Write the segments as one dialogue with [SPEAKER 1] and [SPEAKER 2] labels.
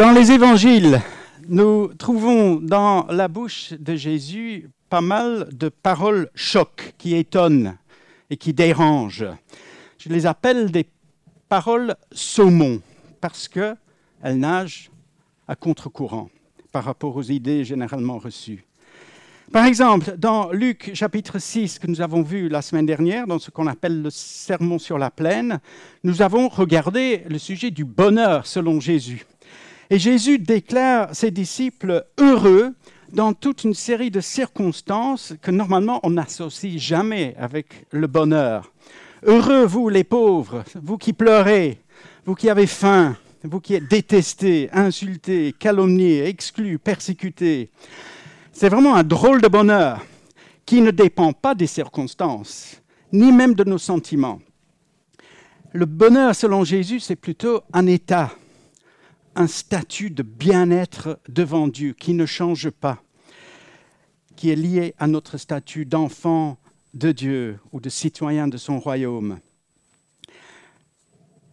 [SPEAKER 1] Dans les évangiles, nous trouvons dans la bouche de Jésus pas mal de paroles chocs qui étonnent et qui dérangent. Je les appelle des paroles saumon parce qu'elles nagent à contre-courant par rapport aux idées généralement reçues. Par exemple, dans Luc chapitre 6 que nous avons vu la semaine dernière, dans ce qu'on appelle le sermon sur la plaine, nous avons regardé le sujet du bonheur selon Jésus. Et Jésus déclare ses disciples heureux dans toute une série de circonstances que normalement on n'associe jamais avec le bonheur. Heureux vous les pauvres, vous qui pleurez, vous qui avez faim, vous qui êtes détestés, insultés, calomniés, exclus, persécutés. C'est vraiment un drôle de bonheur qui ne dépend pas des circonstances, ni même de nos sentiments. Le bonheur, selon Jésus, c'est plutôt un état, un statut de bien-être devant Dieu qui ne change pas, qui est lié à notre statut d'enfant de Dieu ou de citoyen de son royaume.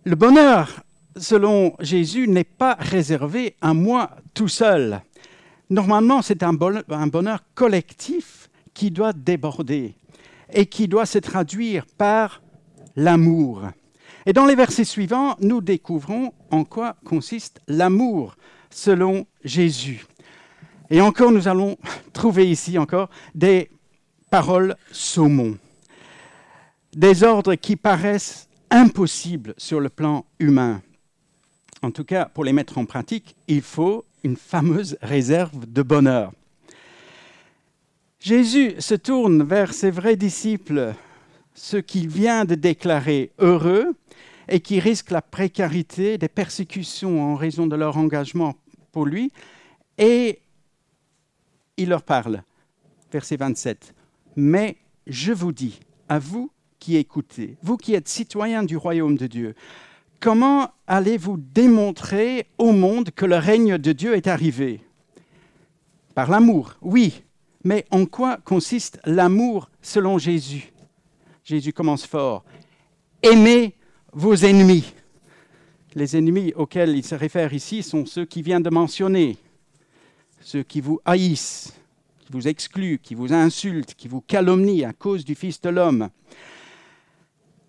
[SPEAKER 1] Le bonheur, selon Jésus, n'est pas réservé à moi tout seul. Normalement, c'est un bonheur collectif qui doit déborder et qui doit se traduire par l'amour. Et dans les versets suivants, nous découvrons en quoi consiste l'amour selon Jésus. Et encore, nous allons trouver ici encore des paroles saumon, des ordres qui paraissent impossibles sur le plan humain. En tout cas, pour les mettre en pratique, il faut une fameuse réserve de bonheur. Jésus se tourne vers ses vrais disciples, ceux qu'il vient de déclarer heureux, et qui risquent la précarité, des persécutions en raison de leur engagement pour lui. Et il leur parle, verset 27, Mais je vous dis, à vous qui écoutez, vous qui êtes citoyens du royaume de Dieu, comment allez-vous démontrer au monde que le règne de Dieu est arrivé? Par l'amour, oui, mais en quoi consiste l'amour selon Jésus? Jésus commence fort. Aimez vos ennemis. Les ennemis auxquels il se réfère ici sont ceux qui vient de mentionner, ceux qui vous haïssent, qui vous excluent, qui vous insultent, qui vous calomnient à cause du Fils de l'homme.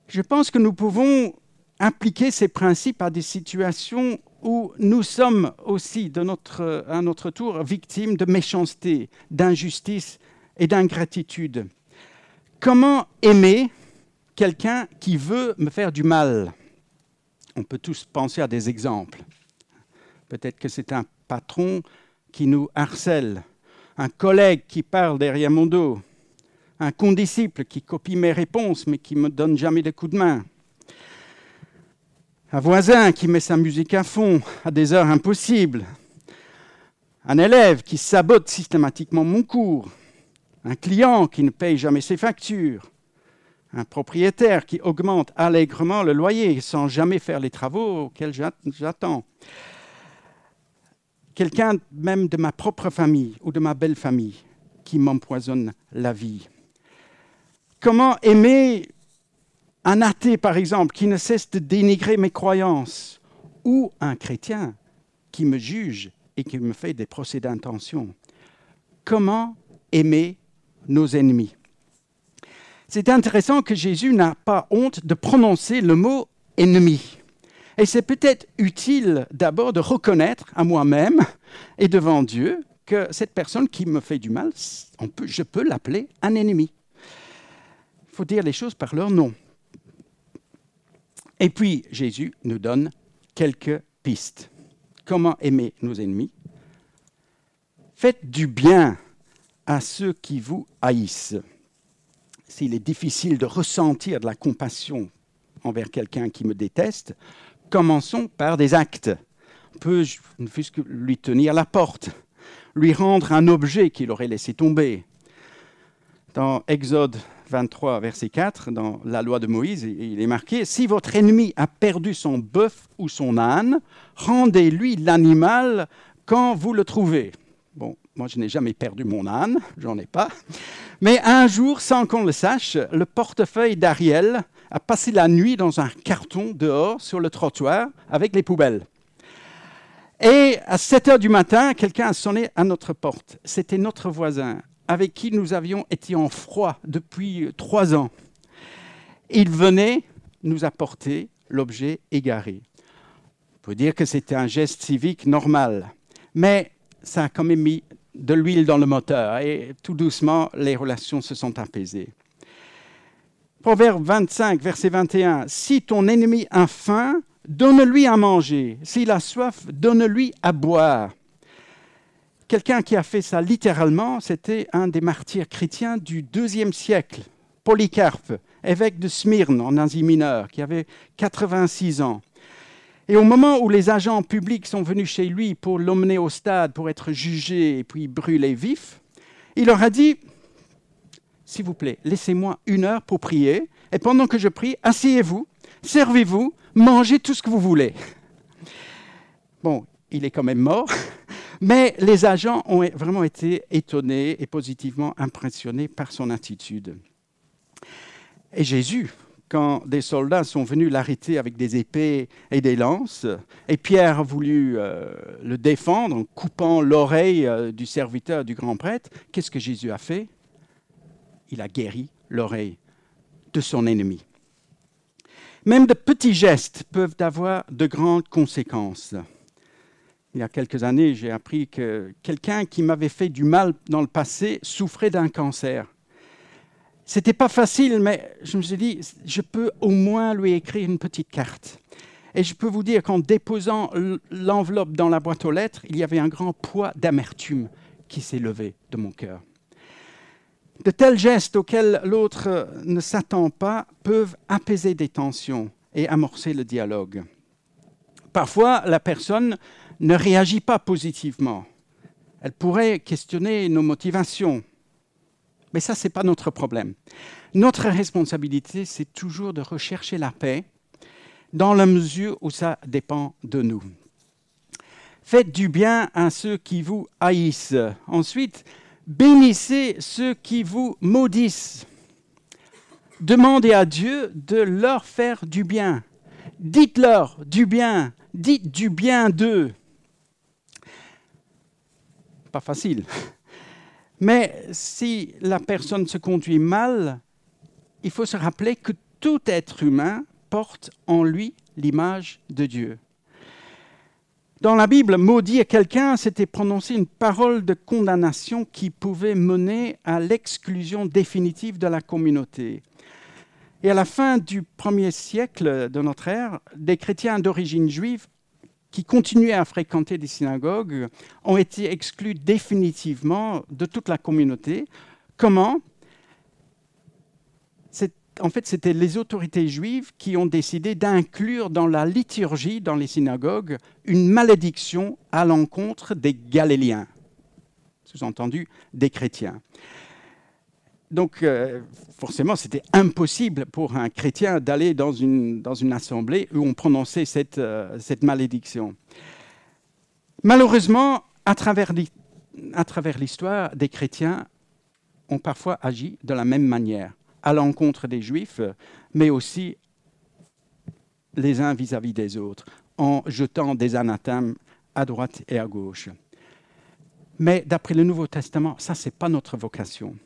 [SPEAKER 1] Je pense que nous pouvons appliquer ces principes à des situations où nous sommes aussi, à notre tour, victimes de méchanceté, d'injustice et d'ingratitude. Comment aimer quelqu'un qui veut me faire du mal. On peut tous penser à des exemples. Peut-être que c'est un patron qui nous harcèle, un collègue qui parle derrière mon dos, un condisciple qui copie mes réponses mais qui ne me donne jamais de coup de main, un voisin qui met sa musique à fond à des heures impossibles, un élève qui sabote systématiquement mon cours, un client qui ne paye jamais ses factures, un propriétaire qui augmente allègrement le loyer sans jamais faire les travaux auxquels j'attends. Quelqu'un même de ma propre famille ou de ma belle famille qui m'empoisonne la vie. Comment aimer un athée, par exemple, qui ne cesse de dénigrer mes croyances, ou un chrétien qui me juge et qui me fait des procès d'intention? Comment aimer nos ennemis? C'est intéressant que Jésus n'a pas honte de prononcer le mot ennemi. Et c'est peut-être utile d'abord de reconnaître à moi-même et devant Dieu que cette personne qui me fait du mal, je peux l'appeler un ennemi. Il faut dire les choses par leur nom. Et puis Jésus nous donne quelques pistes. Comment aimer nos ennemis? Faites du bien à ceux qui vous haïssent s'il est difficile de ressentir de la compassion envers quelqu'un qui me déteste, commençons par des actes. On peut lui tenir la porte, lui rendre un objet qu'il aurait laissé tomber? Dans Exode 23, verset 4, dans la loi de Moïse, il est marqué, Si votre ennemi a perdu son bœuf ou son âne, rendez-lui l'animal quand vous le trouvez. Bon, moi, je n'ai jamais perdu mon âne, j'en ai pas. Mais un jour, sans qu'on le sache, le portefeuille d'Ariel a passé la nuit dans un carton dehors sur le trottoir avec les poubelles. Et à 7 heures du matin, quelqu'un a sonné à notre porte. C'était notre voisin, avec qui nous avions été en froid depuis trois ans. Il venait nous apporter l'objet égaré. On peut dire que c'était un geste civique normal, mais ça a quand même mis de l'huile dans le moteur et tout doucement, les relations se sont apaisées. Proverbe 25, verset 21. Si ton ennemi a faim, donne-lui à manger. S'il a soif, donne-lui à boire. Quelqu'un qui a fait ça littéralement, c'était un des martyrs chrétiens du deuxième siècle, Polycarpe, évêque de Smyrne en Asie mineure, qui avait 86 ans. Et au moment où les agents publics sont venus chez lui pour l'emmener au stade pour être jugé et puis brûlé vif, il leur a dit s'il vous plaît, laissez-moi une heure pour prier, et pendant que je prie, asseyez-vous, servez-vous, mangez tout ce que vous voulez. Bon, il est quand même mort, mais les agents ont vraiment été étonnés et positivement impressionnés par son attitude. Et Jésus, quand des soldats sont venus l'arrêter avec des épées et des lances, et Pierre a voulu euh, le défendre en coupant l'oreille euh, du serviteur du grand prêtre, qu'est-ce que Jésus a fait? Il a guéri l'oreille de son ennemi. Même de petits gestes peuvent avoir de grandes conséquences. Il y a quelques années, j'ai appris que quelqu'un qui m'avait fait du mal dans le passé souffrait d'un cancer. C'était pas facile, mais je me suis dit, je peux au moins lui écrire une petite carte. Et je peux vous dire qu'en déposant l'enveloppe dans la boîte aux lettres, il y avait un grand poids d'amertume qui s'est levé de mon cœur. De tels gestes auxquels l'autre ne s'attend pas peuvent apaiser des tensions et amorcer le dialogue. Parfois, la personne ne réagit pas positivement. Elle pourrait questionner nos motivations. Mais ça, ce n'est pas notre problème. Notre responsabilité, c'est toujours de rechercher la paix dans la mesure où ça dépend de nous. Faites du bien à ceux qui vous haïssent. Ensuite, Bénissez ceux qui vous maudissent. Demandez à Dieu de leur faire du bien. Dites-leur du bien. Dites du bien d'eux. Pas facile. Mais si la personne se conduit mal, il faut se rappeler que tout être humain porte en lui l'image de Dieu. Dans la Bible, maudire quelqu'un, c'était prononcer une parole de condamnation qui pouvait mener à l'exclusion définitive de la communauté. Et à la fin du premier siècle de notre ère, des chrétiens d'origine juive qui continuaient à fréquenter des synagogues ont été exclus définitivement de toute la communauté. Comment? En fait, c'était les autorités juives qui ont décidé d'inclure dans la liturgie, dans les synagogues, une malédiction à l'encontre des Galiléens, sous-entendu des chrétiens. Donc, euh, forcément, c'était impossible pour un chrétien d'aller dans une, dans une assemblée où on prononçait cette, euh, cette malédiction. Malheureusement, à travers l'histoire, des chrétiens ont parfois agi de la même manière à l'encontre des Juifs, mais aussi les uns vis-à-vis des autres, en jetant des anathèmes à droite et à gauche. Mais d'après le Nouveau Testament, ça, ce n'est pas notre vocation.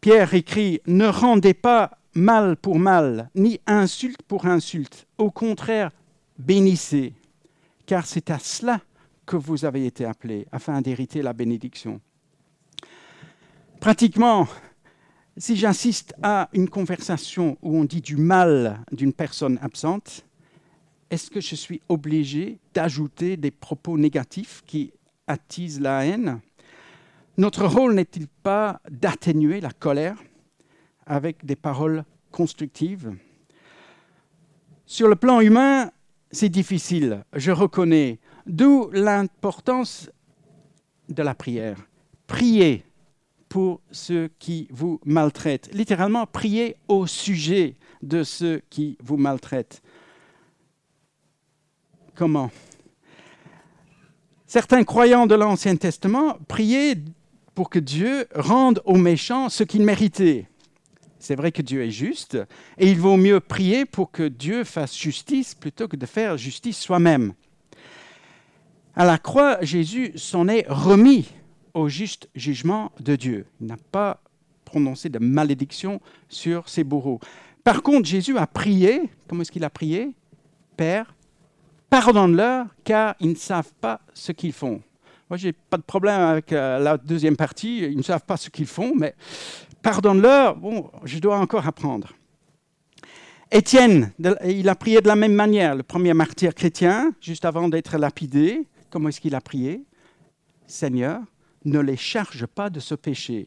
[SPEAKER 1] Pierre écrit, ne rendez pas mal pour mal, ni insulte pour insulte. Au contraire, bénissez, car c'est à cela que vous avez été appelés, afin d'hériter la bénédiction. Pratiquement, si j'insiste à une conversation où on dit du mal d'une personne absente, est-ce que je suis obligé d'ajouter des propos négatifs qui attisent la haine? Notre rôle n'est-il pas d'atténuer la colère avec des paroles constructives? Sur le plan humain, c'est difficile, je reconnais, d'où l'importance de la prière. Prier pour ceux qui vous maltraitent. Littéralement, priez au sujet de ceux qui vous maltraitent. Comment? Certains croyants de l'Ancien Testament priaient pour que Dieu rende aux méchants ce qu'ils méritaient. C'est vrai que Dieu est juste, et il vaut mieux prier pour que Dieu fasse justice plutôt que de faire justice soi-même. À la croix, Jésus s'en est remis au juste jugement de Dieu. Il n'a pas prononcé de malédiction sur ses bourreaux. Par contre, Jésus a prié. Comment est-ce qu'il a prié? Père, pardonne-leur, car ils ne savent pas ce qu'ils font. Moi, je n'ai pas de problème avec euh, la deuxième partie. Ils ne savent pas ce qu'ils font, mais pardonne-leur. Bon, je dois encore apprendre. Étienne, il a prié de la même manière, le premier martyr chrétien, juste avant d'être lapidé. Comment est-ce qu'il a prié? Seigneur, ne les charge pas de ce péché.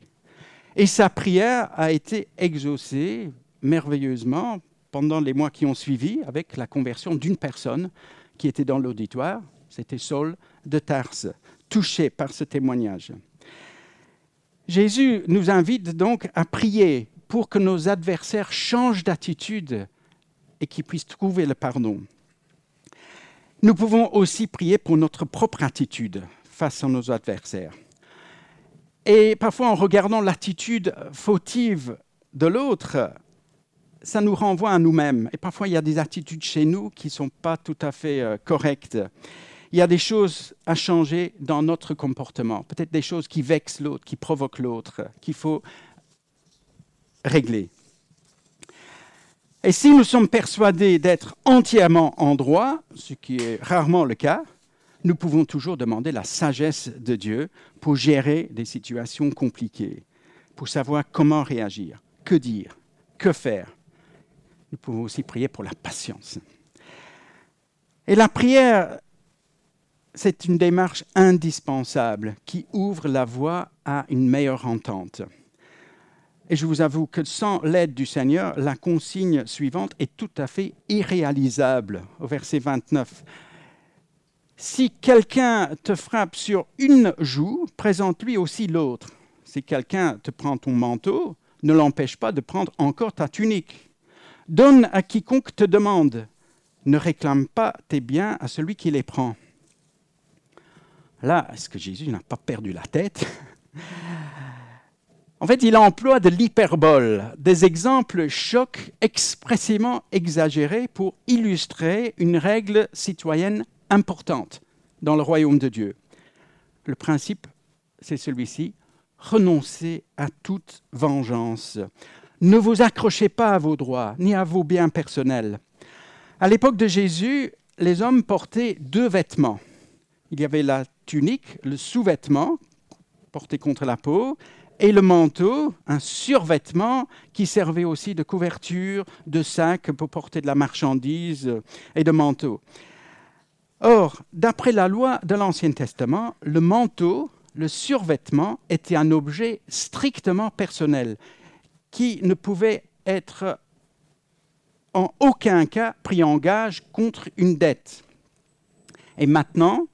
[SPEAKER 1] Et sa prière a été exaucée merveilleusement pendant les mois qui ont suivi avec la conversion d'une personne qui était dans l'auditoire, c'était Saul de Tarse, touché par ce témoignage. Jésus nous invite donc à prier pour que nos adversaires changent d'attitude et qu'ils puissent trouver le pardon. Nous pouvons aussi prier pour notre propre attitude face à nos adversaires. Et parfois, en regardant l'attitude fautive de l'autre, ça nous renvoie à nous-mêmes. Et parfois, il y a des attitudes chez nous qui ne sont pas tout à fait euh, correctes. Il y a des choses à changer dans notre comportement, peut-être des choses qui vexent l'autre, qui provoquent l'autre, qu'il faut régler. Et si nous sommes persuadés d'être entièrement en droit, ce qui est rarement le cas, nous pouvons toujours demander la sagesse de Dieu pour gérer des situations compliquées, pour savoir comment réagir, que dire, que faire. Nous pouvons aussi prier pour la patience. Et la prière, c'est une démarche indispensable qui ouvre la voie à une meilleure entente. Et je vous avoue que sans l'aide du Seigneur, la consigne suivante est tout à fait irréalisable au verset 29. Si quelqu'un te frappe sur une joue, présente-lui aussi l'autre. Si quelqu'un te prend ton manteau, ne l'empêche pas de prendre encore ta tunique. Donne à quiconque te demande. Ne réclame pas tes biens à celui qui les prend. Là, est-ce que Jésus n'a pas perdu la tête? En fait, il emploie de l'hyperbole, des exemples chocs expressément exagérés pour illustrer une règle citoyenne importante dans le royaume de Dieu. Le principe, c'est celui-ci, renoncer à toute vengeance. Ne vous accrochez pas à vos droits, ni à vos biens personnels. À l'époque de Jésus, les hommes portaient deux vêtements. Il y avait la tunique, le sous-vêtement porté contre la peau, et le manteau, un survêtement qui servait aussi de couverture, de sac pour porter de la marchandise et de manteau. Or, d'après la loi de l'Ancien Testament, le manteau, le survêtement, était un objet strictement personnel qui ne pouvait être en aucun cas pris en gage contre une dette. Et maintenant,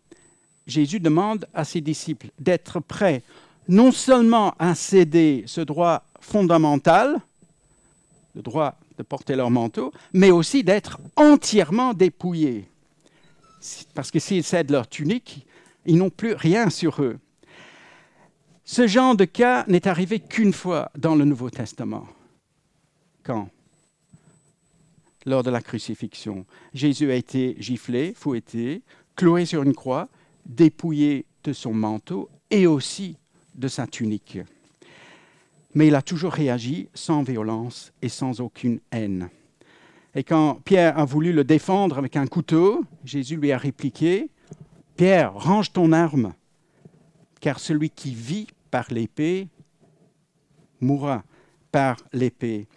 [SPEAKER 1] Jésus demande à ses disciples d'être prêts non seulement à céder ce droit fondamental, le droit de porter leur manteau, mais aussi d'être entièrement dépouillés. Parce que s'ils cèdent leur tunique, ils n'ont plus rien sur eux. Ce genre de cas n'est arrivé qu'une fois dans le Nouveau Testament. Quand Lors de la crucifixion. Jésus a été giflé, fouetté, cloué sur une croix, dépouillé de son manteau et aussi de sa tunique. Mais il a toujours réagi sans violence et sans aucune haine. Et quand Pierre a voulu le défendre avec un couteau, Jésus lui a répliqué, Pierre, range ton arme, car celui qui vit par l'épée mourra par l'épée.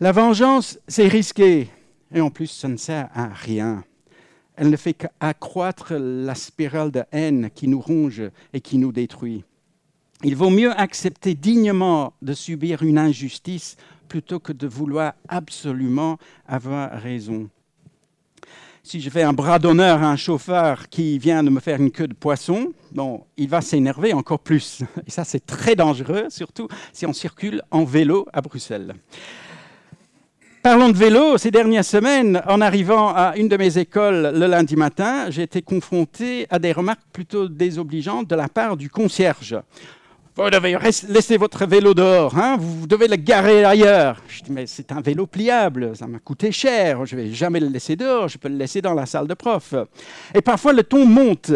[SPEAKER 1] La vengeance, c'est risqué, et en plus, ça ne sert à rien. Elle ne fait qu'accroître la spirale de haine qui nous ronge et qui nous détruit. Il vaut mieux accepter dignement de subir une injustice plutôt que de vouloir absolument avoir raison. Si je fais un bras d'honneur à un chauffeur qui vient de me faire une queue de poisson, bon, il va s'énerver encore plus. Et ça, c'est très dangereux, surtout si on circule en vélo à Bruxelles. Parlons de vélo, ces dernières semaines, en arrivant à une de mes écoles le lundi matin, j'ai été confronté à des remarques plutôt désobligeantes de la part du concierge. vous devez laisser votre vélo dehors, hein, vous devez le garer ailleurs. Je dis, mais c'est un vélo pliable, ça m'a coûté cher, je ne vais jamais le laisser dehors, je peux le laisser dans la salle de prof. Et parfois le ton monte.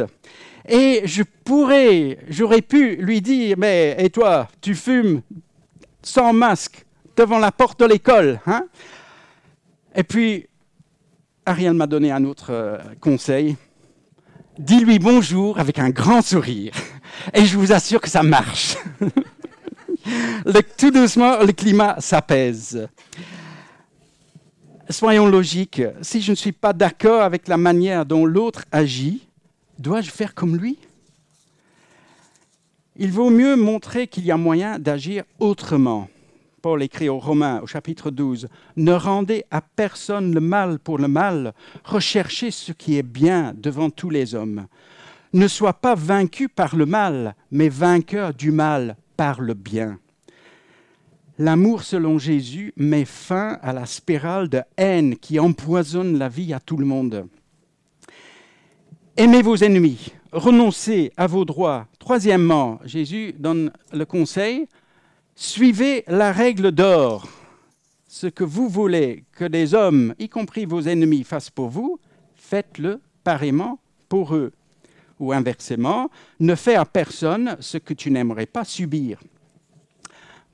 [SPEAKER 1] Et je pourrais, j'aurais pu lui dire, mais et toi, tu fumes sans masque devant la porte de l'école. Hein et puis, Ariane m'a donné un autre euh, conseil. Dis-lui bonjour avec un grand sourire. Et je vous assure que ça marche. tout doucement, le climat s'apaise. Soyons logiques. Si je ne suis pas d'accord avec la manière dont l'autre agit, dois-je faire comme lui? Il vaut mieux montrer qu'il y a moyen d'agir autrement. Paul écrit aux Romains au chapitre 12, Ne rendez à personne le mal pour le mal, recherchez ce qui est bien devant tous les hommes. Ne sois pas vaincu par le mal, mais vainqueur du mal par le bien. L'amour selon Jésus met fin à la spirale de haine qui empoisonne la vie à tout le monde. Aimez vos ennemis, renoncez à vos droits. Troisièmement, Jésus donne le conseil, Suivez la règle d'or. Ce que vous voulez que les hommes, y compris vos ennemis, fassent pour vous, faites-le pareillement pour eux. Ou inversement, ne fais à personne ce que tu n'aimerais pas subir.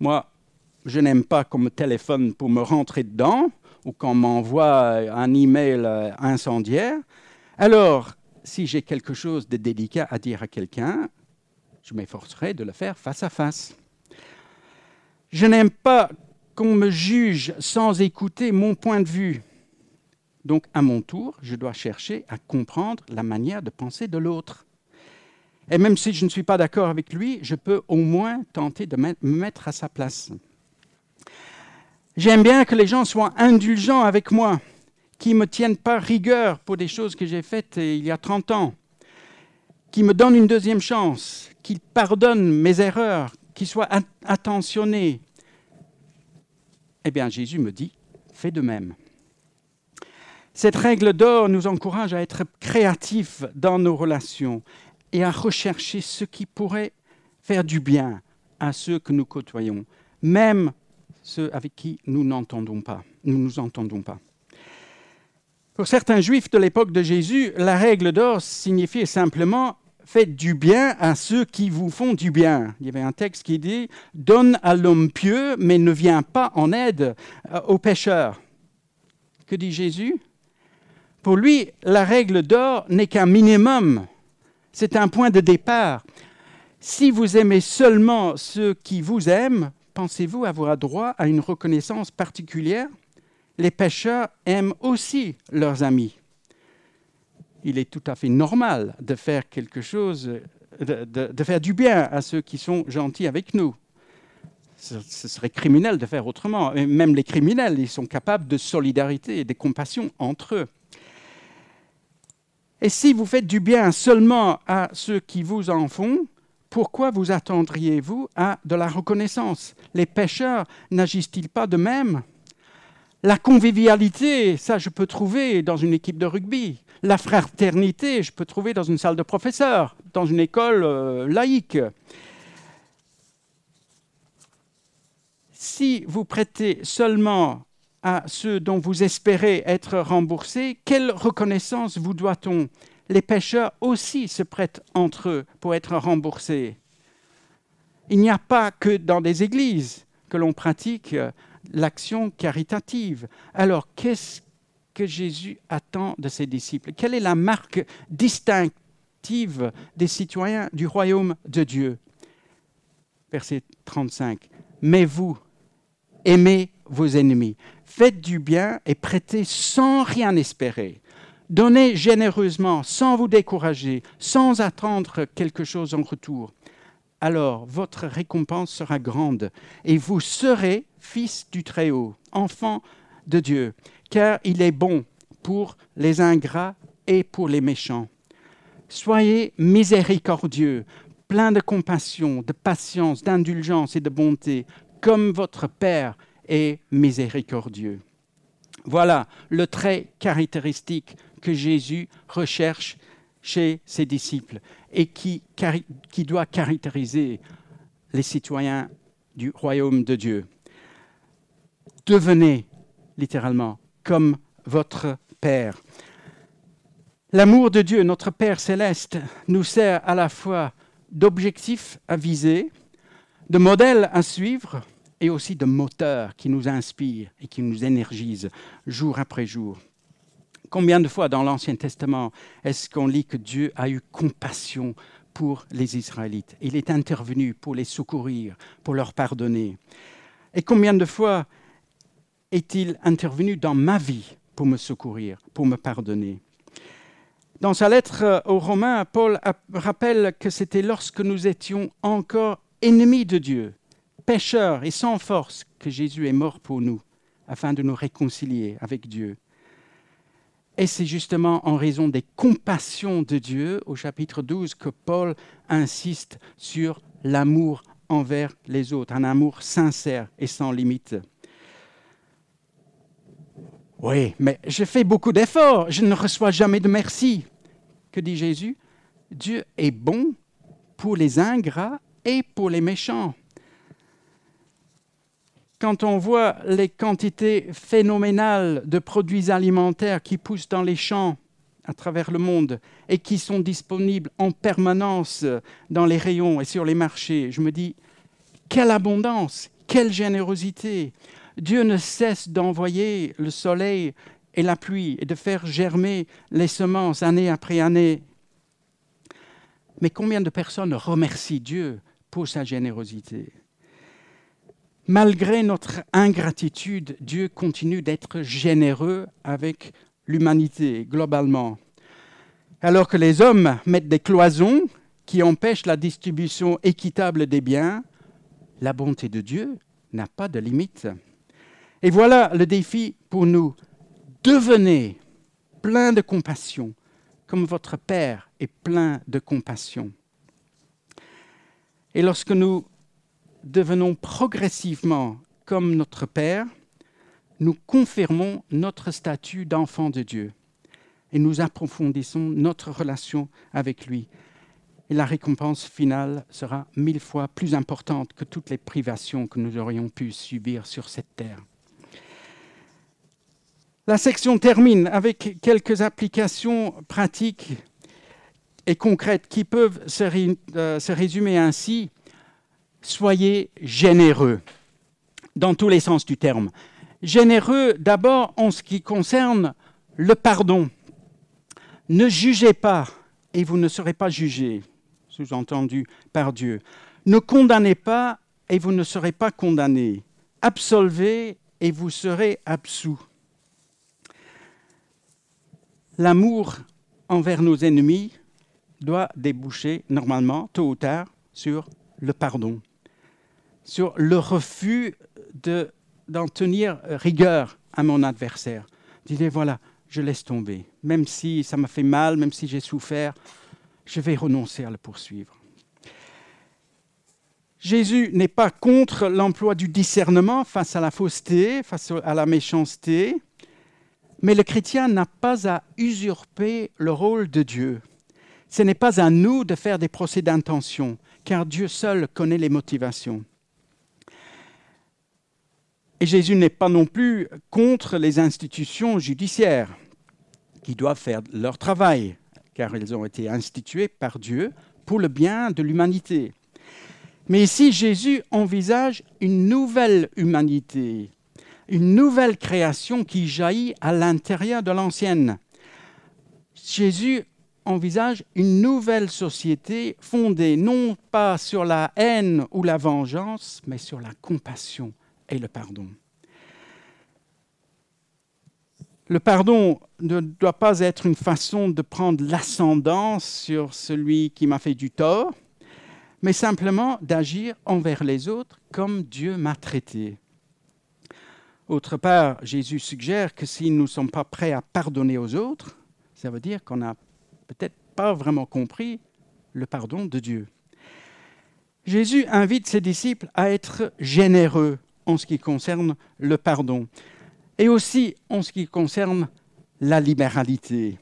[SPEAKER 1] Moi, je n'aime pas qu'on me téléphone pour me rentrer dedans ou qu'on m'envoie un email incendiaire. Alors, si j'ai quelque chose de délicat à dire à quelqu'un, je m'efforcerai de le faire face à face. Je n'aime pas qu'on me juge sans écouter mon point de vue. Donc, à mon tour, je dois chercher à comprendre la manière de penser de l'autre. Et même si je ne suis pas d'accord avec lui, je peux au moins tenter de me mettre à sa place. J'aime bien que les gens soient indulgents avec moi, qu'ils ne me tiennent pas rigueur pour des choses que j'ai faites il y a 30 ans, qu'ils me donnent une deuxième chance, qu'ils pardonnent mes erreurs, qui soit attentionné. Eh bien, Jésus me dit, fais de même. Cette règle d'or nous encourage à être créatifs dans nos relations et à rechercher ce qui pourrait faire du bien à ceux que nous côtoyons, même ceux avec qui nous n'entendons pas, nous nous entendons pas. Pour certains juifs de l'époque de Jésus, la règle d'or signifiait simplement faites du bien à ceux qui vous font du bien. Il y avait un texte qui dit Donne à l'homme pieux, mais ne viens pas en aide euh, aux pécheurs. Que dit Jésus Pour lui, la règle d'or n'est qu'un minimum. C'est un point de départ. Si vous aimez seulement ceux qui vous aiment, pensez-vous avoir droit à une reconnaissance particulière? Les pécheurs aiment aussi leurs amis il est tout à fait normal de faire quelque chose, de, faire du bien à ceux qui sont gentils avec nous. Ce, serait criminel de faire autrement. Même les criminels, ils sont capables de solidarité et de compassion entre eux. Et si vous faites du bien seulement à ceux qui vous en font, pourquoi vous attendriez-vous à de la reconnaissance? Les pêcheurs n'agissent-ils pas de même? La convivialité, ça je peux trouver dans une équipe de rugby. La fraternité, je peux trouver dans une salle de professeurs, dans une école euh, laïque. Si vous prêtez seulement à ceux dont vous espérez être remboursés, quelle reconnaissance vous doit-on? Les pêcheurs aussi se prêtent entre eux pour être remboursés. Il n'y a pas que dans des églises que l'on pratique euh, l'action caritative. Alors, qu'est-ce que Jésus attend de ses disciples? Quelle est la marque distinctive des citoyens du royaume de Dieu? Verset 35. Mais vous, aimez vos ennemis, faites du bien et prêtez sans rien espérer. Donnez généreusement, sans vous décourager, sans attendre quelque chose en retour. Alors votre récompense sera grande et vous serez fils du Très-Haut, enfants de Dieu car il est bon pour les ingrats et pour les méchants. Soyez miséricordieux, plein de compassion, de patience, d'indulgence et de bonté, comme votre Père est miséricordieux. Voilà le trait caractéristique que Jésus recherche chez ses disciples et qui, qui doit caractériser les citoyens du royaume de Dieu. Devenez littéralement comme votre Père. L'amour de Dieu, notre Père céleste, nous sert à la fois d'objectif à viser, de modèle à suivre et aussi de moteur qui nous inspire et qui nous énergise jour après jour. Combien de fois dans l'Ancien Testament est-ce qu'on lit que Dieu a eu compassion pour les Israélites? Il est intervenu pour les secourir, pour leur pardonner. Et combien de fois est-il intervenu dans ma vie pour me secourir, pour me pardonner? Dans sa lettre aux Romains, Paul rappelle que c'était lorsque nous étions encore ennemis de Dieu, pécheurs et sans force, que Jésus est mort pour nous, afin de nous réconcilier avec Dieu. Et c'est justement en raison des compassions de Dieu, au chapitre 12, que Paul insiste sur l'amour envers les autres, un amour sincère et sans limite. Oui, mais je fais beaucoup d'efforts, je ne reçois jamais de merci. Que dit Jésus? Dieu est bon pour les ingrats et pour les méchants quand on voit les quantités phénoménales de produits alimentaires qui poussent dans les champs à travers le monde et qui sont disponibles en permanence dans les rayons et sur les marchés, je me dis, quelle abondance, quelle générosité. Dieu ne cesse d'envoyer le soleil et la pluie et de faire germer les semences année après année. Mais combien de personnes remercient Dieu pour sa générosité? Malgré notre ingratitude, Dieu continue d'être généreux avec l'humanité globalement. Alors que les hommes mettent des cloisons qui empêchent la distribution équitable des biens, la bonté de Dieu n'a pas de limite. Et voilà le défi pour nous. Devenez plein de compassion, comme votre Père est plein de compassion. Et lorsque nous devenons progressivement comme notre Père, nous confirmons notre statut d'enfant de Dieu et nous approfondissons notre relation avec lui. Et la récompense finale sera mille fois plus importante que toutes les privations que nous aurions pu subir sur cette terre. La section termine avec quelques applications pratiques et concrètes qui peuvent se, euh, résumer ainsi soyez généreux, dans tous les sens du terme. Généreux d'abord en ce qui concerne le pardon. Ne jugez pas et vous ne serez pas jugés, sous-entendu par Dieu. Ne condamnez pas et vous ne serez pas condamnés. Absolvez et vous serez absous. L'amour envers nos ennemis doit déboucher normalement, tôt ou tard, sur le pardon sur le refus d'en tenir rigueur à mon adversaire. Disais, voilà, je laisse tomber. Même si ça m'a fait mal, même si j'ai souffert, je vais renoncer à le poursuivre. Jésus n'est pas contre l'emploi du discernement face à la fausseté, face à la méchanceté, mais le chrétien n'a pas à usurper le rôle de Dieu. Ce n'est pas à nous de faire des procès d'intention, car Dieu seul connaît les motivations. Et Jésus n'est pas non plus contre les institutions judiciaires qui doivent faire leur travail, car elles ont été instituées par Dieu pour le bien de l'humanité. Mais ici, Jésus envisage une nouvelle humanité, une nouvelle création qui jaillit à l'intérieur de l'ancienne. Jésus envisage une nouvelle société fondée non pas sur la haine ou la vengeance, mais sur la compassion et le pardon. Le pardon ne doit pas être une façon de prendre l'ascendance sur celui qui m'a fait du tort, mais simplement d'agir envers les autres comme Dieu m'a traité. Autre part, Jésus suggère que si nous ne sommes pas prêts à pardonner aux autres, ça veut dire qu'on n'a peut-être pas vraiment compris le pardon de Dieu. Jésus invite ses disciples à être généreux en ce qui concerne le pardon. Et aussi en ce qui concerne la libéralité.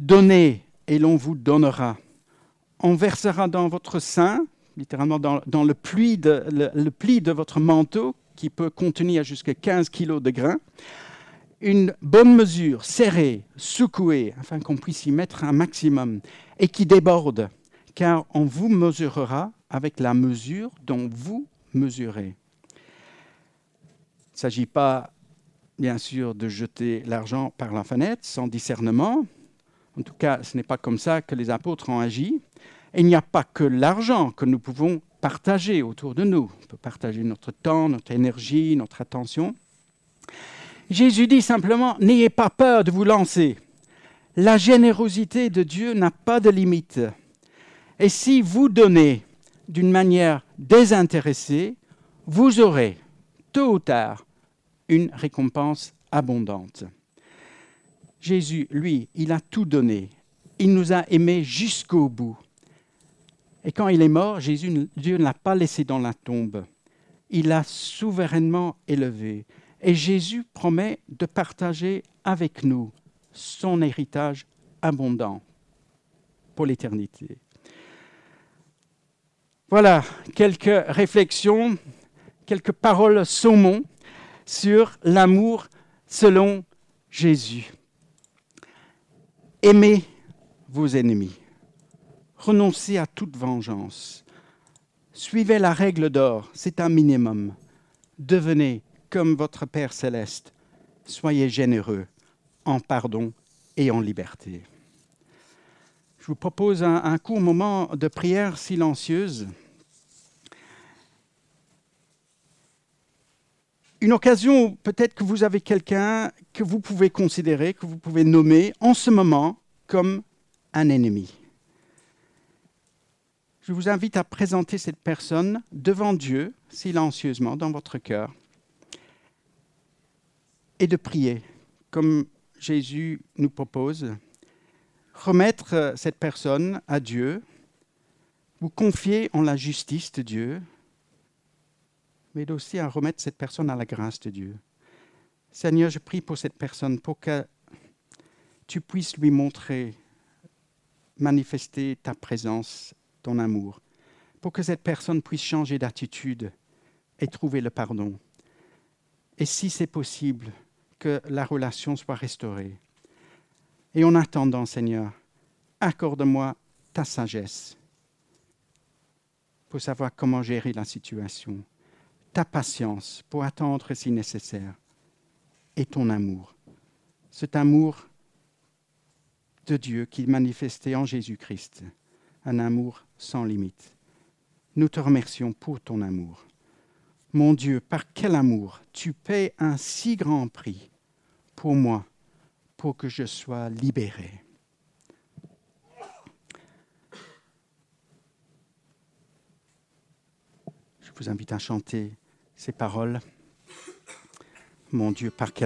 [SPEAKER 1] Donnez et l'on vous donnera. On versera dans votre sein, littéralement dans, le, le, pli de votre manteau, qui peut contenir jusqu'à 15 kg de grains, une bonne mesure, serrée, secouée, afin qu'on puisse y mettre un maximum, et qui déborde, car on vous mesurera avec la mesure dont vous mesurez. Il ne s'agit pas, bien sûr, de jeter l'argent par la fenêtre sans discernement. En tout cas, ce n'est pas comme ça que les apôtres ont agi. Et il n'y a pas que l'argent que nous pouvons partager autour de nous. On peut partager notre temps, notre énergie, notre attention. Jésus dit simplement, n'ayez pas peur de vous lancer. La générosité de Dieu n'a pas de limite. Et si vous donnez d'une manière désintéressée, vous aurez, tôt ou tard, une récompense abondante. Jésus, lui, il a tout donné. Il nous a aimés jusqu'au bout. Et quand il est mort, Jésus, Dieu ne l'a pas laissé dans la tombe. Il l'a souverainement élevé. Et Jésus promet de partager avec nous son héritage abondant pour l'éternité. Voilà quelques réflexions, quelques paroles saumon sur l'amour selon Jésus. Aimez vos ennemis. Renoncez à toute vengeance. Suivez la règle d'or, c'est un minimum. Devenez comme votre Père céleste. Soyez généreux en pardon et en liberté. Je vous propose un, court moment de prière silencieuse. Une occasion peut-être que vous avez quelqu'un que vous pouvez considérer, que vous pouvez nommer en ce moment comme un ennemi je vous invite à présenter cette personne devant Dieu, silencieusement, dans votre cœur, et de prier, comme Jésus nous propose. Remettre cette personne à Dieu, vous confier en la justice de Dieu, mais aussi à remettre cette personne à la grâce de Dieu. Seigneur, je prie pour cette personne, pour que tu puisses lui montrer, manifester ta présence ton amour, pour que cette personne puisse changer d'attitude et trouver le pardon. Et si c'est possible, que la relation soit restaurée. Et en attendant, Seigneur, accorde-moi ta sagesse pour savoir comment gérer la situation, ta patience pour attendre si nécessaire, et ton amour. Cet amour de Dieu qui est manifesté en Jésus-Christ un amour sans limite. Nous te remercions pour ton amour. Mon Dieu, par quel amour tu paies un si grand prix pour moi, pour que je sois libéré. Je vous invite à chanter ces paroles. Mon Dieu, par quel